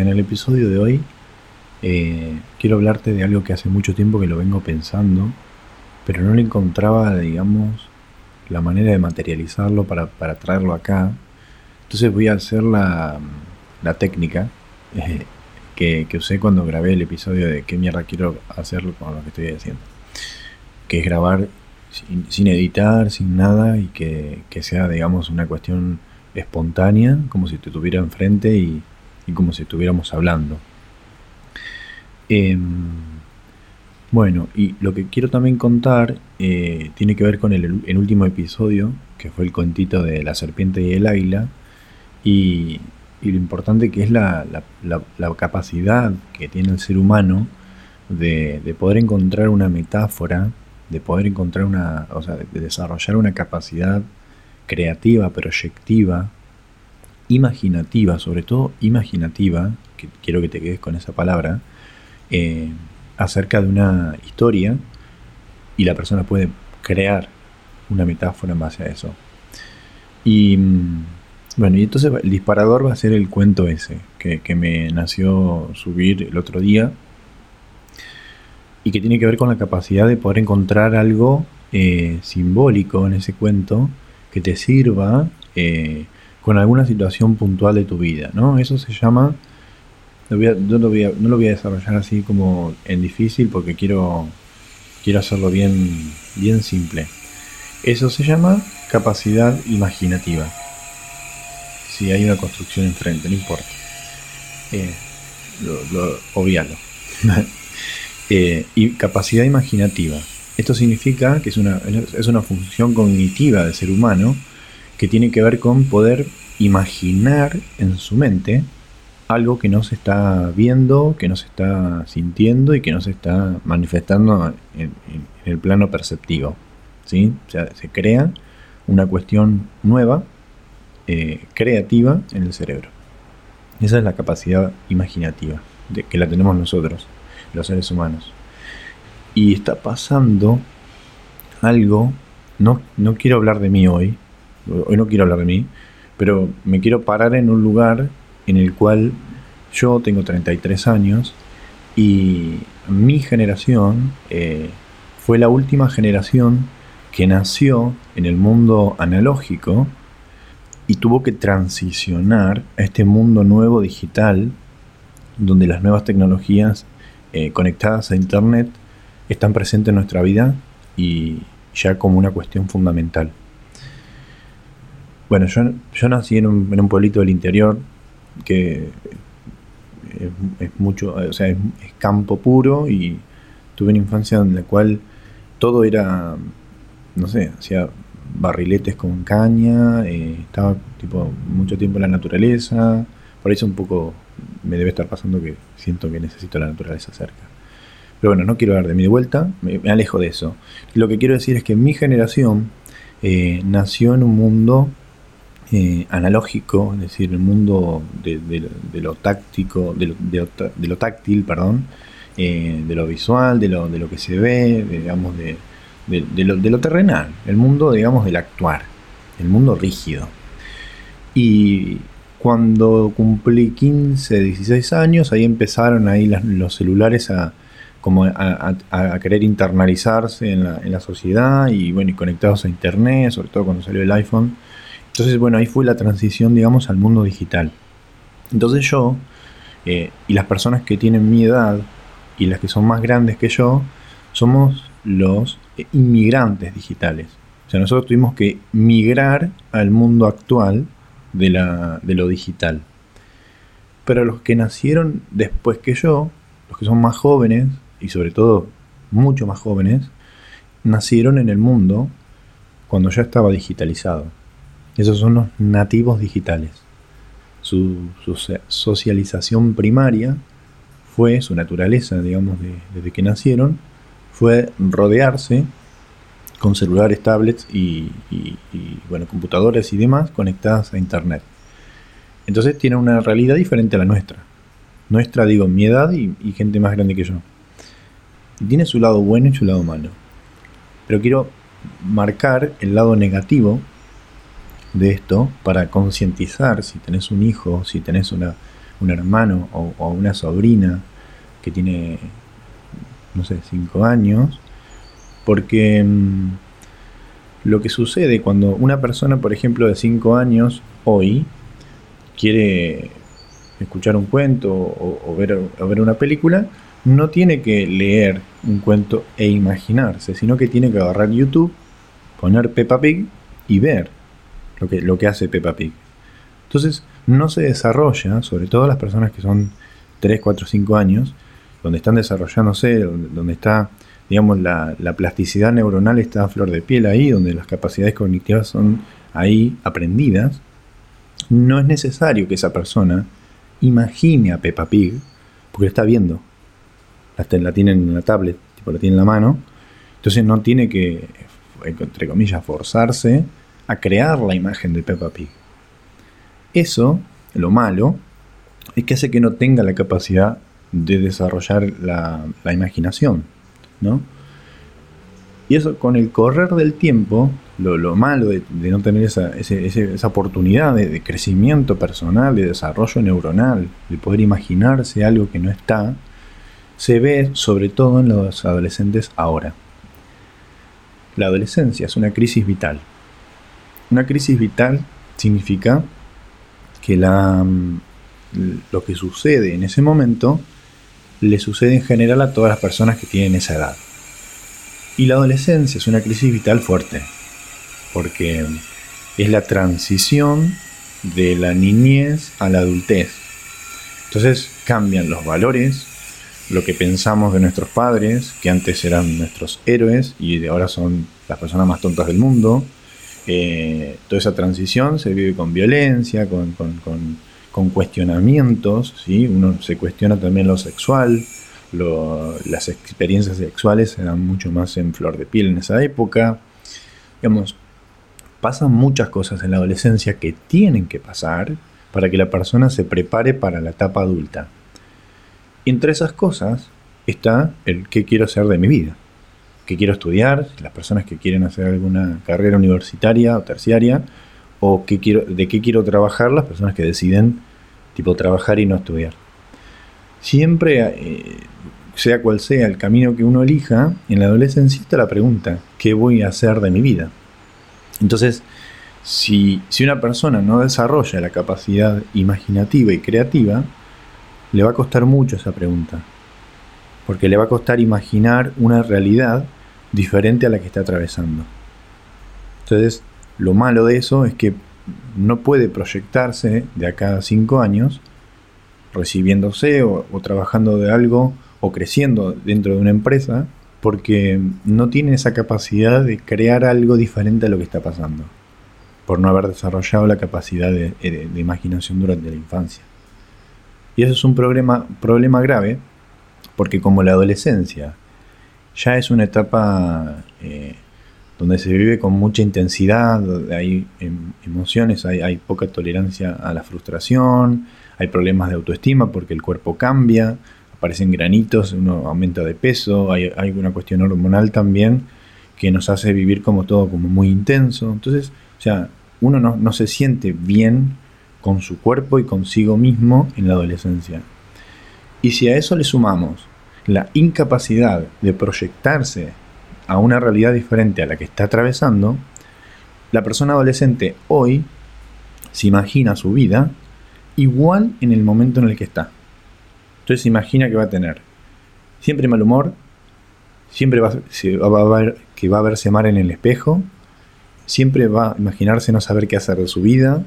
en el episodio de hoy eh, quiero hablarte de algo que hace mucho tiempo que lo vengo pensando, pero no le encontraba, digamos, la manera de materializarlo para, traerlo acá. Entonces voy a hacer la, técnica eh, que, usé cuando grabé el episodio de qué mierda quiero hacer con lo que estoy haciendo. Que es grabar sin, editar, sin nada y que, que, sea, digamos, una cuestión espontánea, como si te tuviera enfrente y, y como si estuviéramos hablando. Em, bueno, y lo que quiero también contar eh, tiene que ver con el, último episodio, que fue el cuentito de la serpiente y el águila, y, lo importante que es la, capacidad que tiene el ser humano de, poder encontrar una metáfora, de poder encontrar una, o sea, de desarrollar una capacidad creativa, proyectiva, imaginativa, sobre todo imaginativa, que quiero que te quedes con esa palabra, eh, acerca de una historia y la persona puede crear una metáfora en base a eso. Y mm, bueno, y entonces el disparador va a ser el cuento ese que, me nació subir el otro día y que tiene que ver con la capacidad de poder encontrar algo eh, simbólico en ese cuento que te sirva eh, con alguna situación puntual de tu vida, ¿no? Eso se llama no lo voy a desarrollar así como en difícil porque quiero, quiero hacerlo bien, bien simple. Eso se llama capacidad imaginativa. Si hay una construcción enfrente, no importa. Eh, lo, obvialo. Eh, y capacidad imaginativa. Esto significa que es una, es una función cognitiva del ser humano que tiene que ver con poder imaginar en su mente algo que no se está viendo, que no se está sintiendo y que no se está manifestando en, el plano perceptivo. ¿sí? O sea, se crea una cuestión nueva, eh, creativa en el cerebro. Esa es la capacidad imaginativa que la tenemos nosotros, los seres humanos. Y está pasando algo, no, no quiero hablar de mí hoy, hoy no quiero hablar de mí, pero me quiero parar en un lugar en el cual yo tengo 33 años y mi generación eh, fue la última generación que nació en el mundo analógico y tuvo que transicionar a este mundo nuevo digital donde las nuevas tecnologías eh, conectadas a Internet están presentes en nuestra vida y ya como una cuestión fundamental. Bueno, yo, yo nací en un, en un pueblito del interior que es, mucho, o sea, es, campo puro y tuve una infancia en la cual todo era, no sé, hacía barriletes con caña, eh, estaba tipo mucho tiempo en la naturaleza, por eso un poco me debe estar pasando que siento que necesito la naturaleza cerca. Pero bueno, no quiero dar de mi vuelta, me, alejo de eso. Lo que quiero decir es que mi generación eh, nació en un mundo eh, analógico, es decir, el mundo de, lo táctico, de lo, táctil, perdón, eh, de lo visual, de lo, de lo que se ve, digamos, de, lo, de lo terrenal, el mundo, digamos, del actuar, el mundo rígido. Y cuando cumplí 15, 16 años, ahí empezaron ahí los celulares a, como a, querer internalizarse en la, en la, sociedad y bueno, y conectados a internet, sobre todo cuando salió el iPhone. Entonces, bueno, ahí fue la transición, digamos, al mundo digital. Entonces yo, eh, y las personas que tienen mi edad, y las que son más grandes que yo, somos los inmigrantes digitales. O sea, nosotros tuvimos que migrar al mundo actual de, la, de lo digital. Pero los que nacieron después que yo, los que son más jóvenes, y sobre todo mucho más jóvenes, nacieron en el mundo cuando ya estaba digitalizado. Esos son los nativos digitales. Su, socialización primaria fue, su naturaleza, digamos, desde que nacieron, fue rodearse con celulares, tablets y, bueno, computadoras y demás conectadas a Internet. Entonces tiene una realidad diferente a la nuestra. Nuestra, digo, mi edad y, gente más grande que yo. Tiene su lado bueno y su lado malo. Pero quiero marcar el lado negativo de esto para concientizar si tenés un hijo, si tenés una, un hermano o, una sobrina que tiene, no sé, cinco años, porque mm, lo que sucede cuando una persona, por ejemplo, de cinco años, hoy, quiere escuchar un cuento o, ver, o ver una película, no tiene que leer un cuento e imaginarse, sino que tiene que agarrar YouTube, poner Peppa Pig y ver lo que, lo que hace Peppa Pig. Entonces, no se desarrolla, sobre todo las personas que son 3, 4, 5 años, donde están desarrollándose, donde, está, digamos, la, la, plasticidad neuronal está a flor de piel ahí, donde las capacidades cognitivas son ahí aprendidas, no es necesario que esa persona imagine a Peppa Pig, porque está viendo la, tiene en la tablet, tipo la tiene en la mano, entonces no tiene que, entre comillas, forzarse a crear la imagen de Peppa Pig. Eso, lo malo, es que hace que no tenga la capacidad de desarrollar la, imaginación, ¿no? Y eso con el correr del tiempo, lo, malo de, no tener esa, oportunidad de, de, crecimiento personal, de desarrollo neuronal, de poder imaginarse algo que no está, se ve sobre todo en los adolescentes ahora. La adolescencia es una crisis vital. Una crisis vital significa que la, mm, lo que sucede en ese momento le sucede en general a todas las personas que tienen esa edad. Y la adolescencia es una crisis vital fuerte, porque es la transición de la niñez a la adultez. Entonces cambian los valores, lo que pensamos de nuestros padres, que antes eran nuestros héroes y de ahora son las personas más tontas del mundo. Eh, toda esa transición se vive con violencia, con, cuestionamientos, ¿sí? uno se cuestiona también lo sexual, las experiencias sexuales eran mucho más en flor de piel en esa época. Digamos, pasan muchas cosas en la adolescencia que tienen que pasar para que la persona se prepare para la etapa adulta. Entre esas cosas está el qué quiero hacer de mi vida, qué quiero estudiar, las personas que quieren hacer alguna carrera universitaria o terciaria, o qué quiero, de qué quiero trabajar las personas que deciden tipo trabajar y no estudiar. Siempre, eh, sea cual sea el camino que uno elija, en la adolescencia está la pregunta, ¿qué voy a hacer de mi vida? Entonces, si, si una persona no desarrolla la capacidad imaginativa y creativa, le va a costar mucho esa pregunta, porque le va a costar imaginar una realidad diferente a la que está atravesando. Entonces, lo malo de eso es que no puede proyectarse de acá a cinco años recibiéndose o, trabajando de algo o creciendo dentro de una empresa porque no tiene esa capacidad de crear algo diferente a lo que está pasando, por no haber desarrollado la capacidad de imaginación durante la infancia. Y eso es un problema grave, porque como la adolescencia ya es una etapa eh, donde se vive con mucha intensidad, hay em, emociones, hay, poca tolerancia a la frustración, hay problemas de autoestima porque el cuerpo cambia, aparecen granitos, uno aumenta de peso, hay, hay una cuestión hormonal también que nos hace vivir como todo como muy intenso. Entonces, o sea, uno no, no se siente bien con su cuerpo y consigo mismo en la adolescencia. Y si a eso le sumamos la incapacidad de proyectarse a una realidad diferente a la que está atravesando, la persona adolescente hoy se imagina su vida igual en el momento en el que está. Entonces se imagina que va a tener siempre mal humor, siempre va, a ver que va a verse mal en el espejo, siempre va a imaginarse no saber qué hacer de su vida,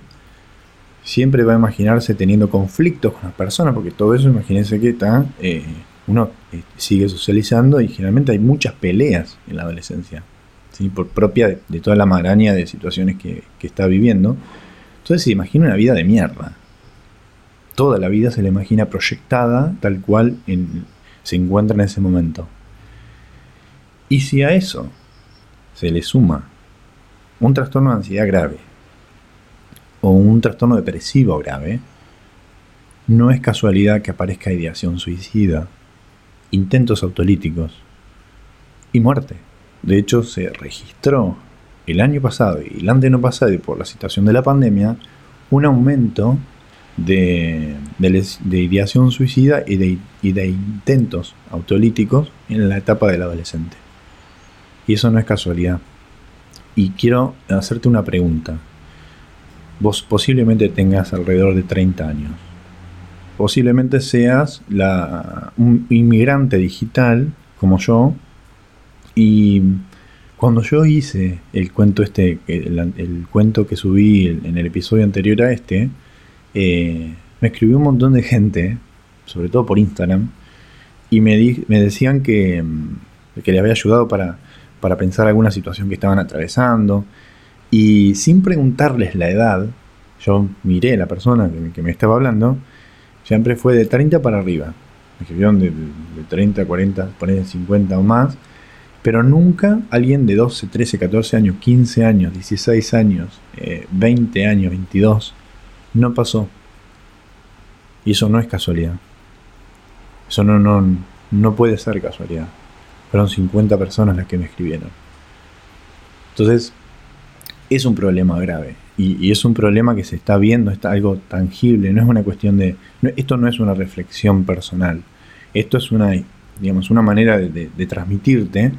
siempre va a imaginarse teniendo conflictos con las personas, porque todo eso, imagínense que está, eh, uno eh, sigue socializando y generalmente hay muchas peleas en la adolescencia, ¿sí? por propia de, toda la maraña de situaciones que, está viviendo. Entonces se imagina una vida de mierda. Toda la vida se le imagina proyectada tal cual se encuentra en ese momento. Y si a eso se le suma un trastorno de ansiedad grave, o un trastorno depresivo grave, no es casualidad que aparezca ideación suicida, intentos autolíticos y muerte. De hecho, se registró el año pasado y el no pasado, y por la situación de la pandemia, un aumento de, de, ideación suicida y de, y de intentos autolíticos en la etapa del adolescente. Y eso no es casualidad. Y quiero hacerte una pregunta. Vos posiblemente tengas alrededor de 30 años. Posiblemente seas la, un inmigrante digital como yo. Y cuando yo hice el cuento este, el, cuento que subí en el episodio anterior a este, eh, me escribió un montón de gente, sobre todo por Instagram, y me, me decían que, que le había ayudado para para pensar alguna situación que estaban atravesando. Y sin preguntarles la edad, yo miré a la persona que, me estaba hablando, siempre fue de 30 para arriba. Me escribieron de, 30, 40, poner 50 o más. Pero nunca alguien de 12, 13, 14 años, 15 años, 16 años, 20 eh, años, 22, no pasó. Y eso no es casualidad. Eso no, no, no puede ser casualidad. Fueron 50 personas las que me escribieron. Entonces, es un problema grave. Y, es un problema que se está viendo, está algo tangible, no es una cuestión de... esto no es una reflexión personal. Esto es una, digamos, una manera de, transmitirte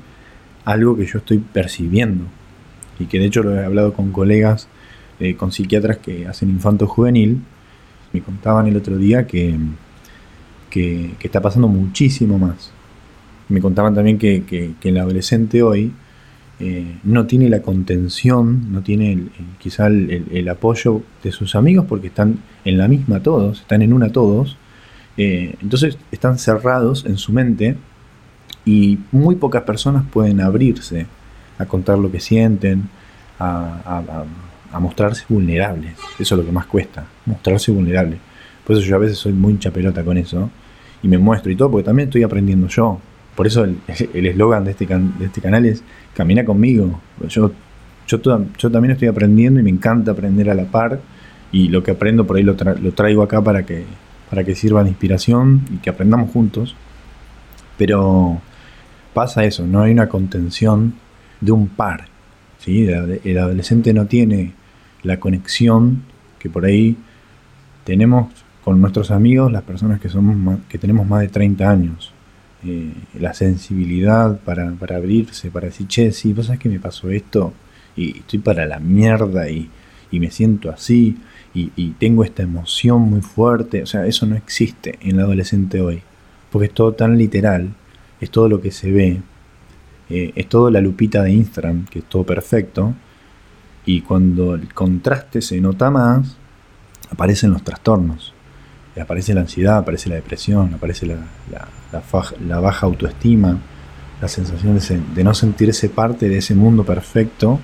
algo que yo estoy percibiendo. Y que de hecho lo he hablado con colegas, eh, con psiquiatras que hacen infanto juvenil. Me contaban el otro día que, que está pasando muchísimo más me contaban también que, el adolescente hoy eh, no tiene la contención, no tiene el, quizá el, apoyo de sus amigos porque están en la misma todos, están en una todos, eh, entonces están cerrados en su mente y muy pocas personas pueden abrirse a contar lo que sienten, a, mostrarse vulnerables, eso es lo que más cuesta, mostrarse vulnerables. Por eso yo a veces soy muy chapelota con eso y me muestro y todo, porque también estoy aprendiendo yo. Por eso el eslogan de, este de este canal es Camina conmigo. Yo, yo, también estoy aprendiendo y me encanta aprender a la par y lo que aprendo por ahí lo, lo traigo acá para que, para que sirva de inspiración y que aprendamos juntos. Pero pasa eso, no hay una contención de un par. ¿sí? El adolescente no tiene la conexión que por ahí tenemos con nuestros amigos, las personas que, somos que tenemos más de 30 años. Eh, la sensibilidad para, abrirse, para decir, che, sí, vos sabés que me pasó esto y estoy para la mierda y, me siento así y, tengo esta emoción muy fuerte. O sea, eso no existe en el adolescente hoy, porque es todo tan literal, es todo lo que se ve, eh, es todo la lupita de Instagram, que es todo perfecto, y cuando el contraste se nota más, aparecen los trastornos aparece la ansiedad, aparece la depresión, aparece la, la, baja autoestima, la sensación de, no sentirse parte de ese mundo perfecto,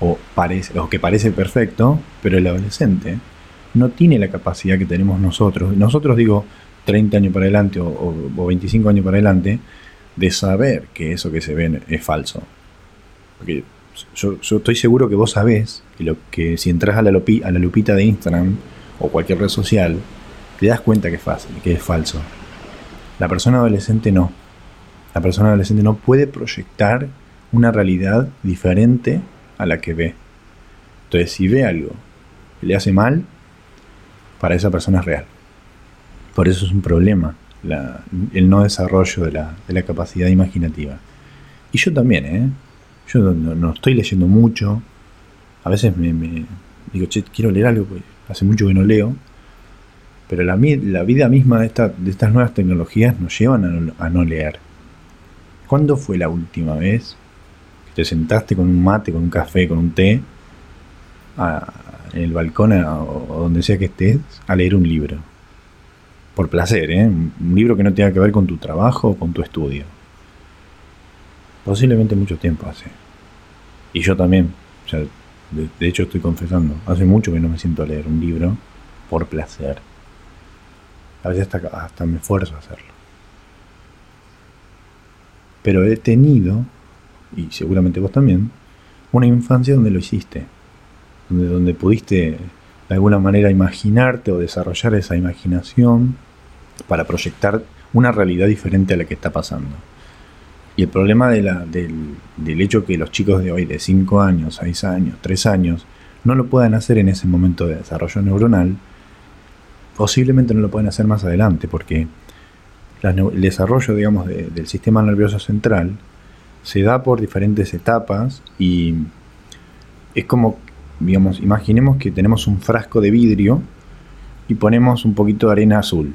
o, parece, o que parece perfecto, pero el adolescente no tiene la capacidad que tenemos nosotros, nosotros digo 30 años para adelante o, 25 años para adelante, de saber que eso que se ve es falso. Porque yo, estoy seguro que vos sabés que, lo, que si entras la, a la lupita de Instagram o cualquier red social, te das cuenta que es fácil, que es falso. La persona adolescente no. La persona adolescente no puede proyectar una realidad diferente a la que ve. Entonces, si ve algo que le hace mal, para esa persona es real. Por eso es un problema el no desarrollo de la, capacidad imaginativa. Y yo también, ¿eh? Yo no, estoy leyendo mucho. A veces me, me digo, che, quiero leer algo, pues hace mucho que no leo pero la, vida misma de, estas nuevas tecnologías nos llevan a no, leer. ¿Cuándo fue la última vez que te sentaste con un mate, con un café, con un té, en el balcón o donde sea que estés, a leer un libro? Por placer, ¿eh? Un libro que no tenga que ver con tu trabajo o con tu estudio. Posiblemente mucho tiempo hace. Y yo también. de hecho estoy confesando, hace mucho que no me siento a leer un libro por placer. A veces hasta, me esfuerzo a hacerlo. Pero he tenido, y seguramente vos también, una infancia donde lo hiciste. Donde, donde pudiste de alguna manera imaginarte o desarrollar esa imaginación para proyectar una realidad diferente a la que está pasando. Y el problema del, del, hecho que los chicos de hoy, de 5 años, 6 años, 3 años, no lo puedan hacer en ese momento de desarrollo neuronal, posiblemente no lo pueden hacer más adelante porque el desarrollo, digamos, del sistema nervioso central se da por diferentes etapas y es como, digamos, imaginemos que tenemos un frasco de vidrio y ponemos un poquito de arena azul.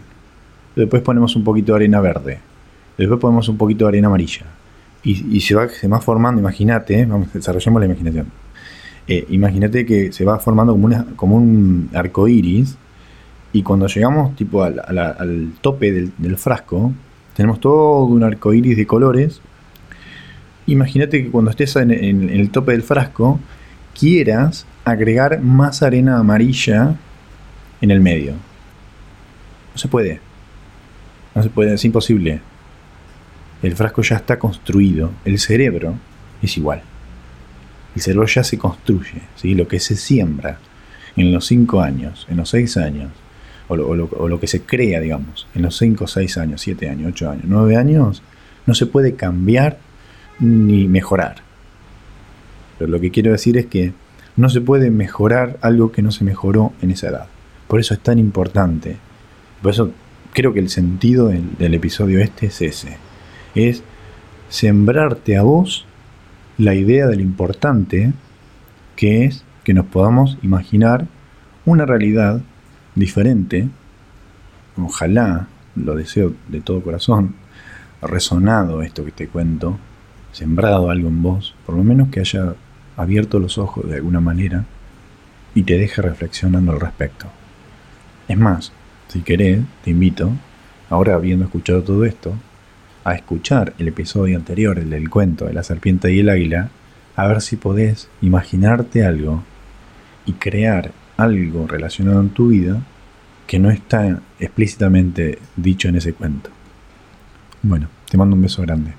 Después ponemos un poquito de arena verde. Después ponemos un poquito de arena amarilla. Y, se, va, se va formando, imagínate, vamos, desarrollemos la imaginación. Eh, imagínate que se va formando como, una, como un arco iris y cuando llegamos tipo al, tope del, frasco, tenemos todo un arco iris de colores. Imagínate que cuando estés en, el tope del frasco, quieras agregar más arena amarilla en el medio. No se puede. No se puede, es imposible. El frasco ya está construido. El cerebro es igual. El cerebro ya se construye. ¿sí? Lo que se siembra en los 5 años, en los 6 años, o lo, que se crea, digamos, en los 5, 6 años, 7 años, 8 años, 9 años, no se puede cambiar ni mejorar. Pero lo que quiero decir es que no se puede mejorar algo que no se mejoró en esa edad. Por eso es tan importante. Por eso creo que el sentido del, del episodio este es ese. Es sembrarte a vos la idea de lo importante que es que nos podamos imaginar una realidad diferente, ojalá, lo deseo de todo corazón, resonado esto que te cuento, sembrado algo en vos, por lo menos que haya abierto los ojos de alguna manera y te deje reflexionando al respecto. Es más, si querés, te invito, ahora habiendo escuchado todo esto, a escuchar el episodio anterior, el del cuento de la serpiente y el águila, a ver si podés imaginarte algo y crear algo relacionado en tu vida que no está explícitamente dicho en ese cuento. Bueno, te mando un beso grande.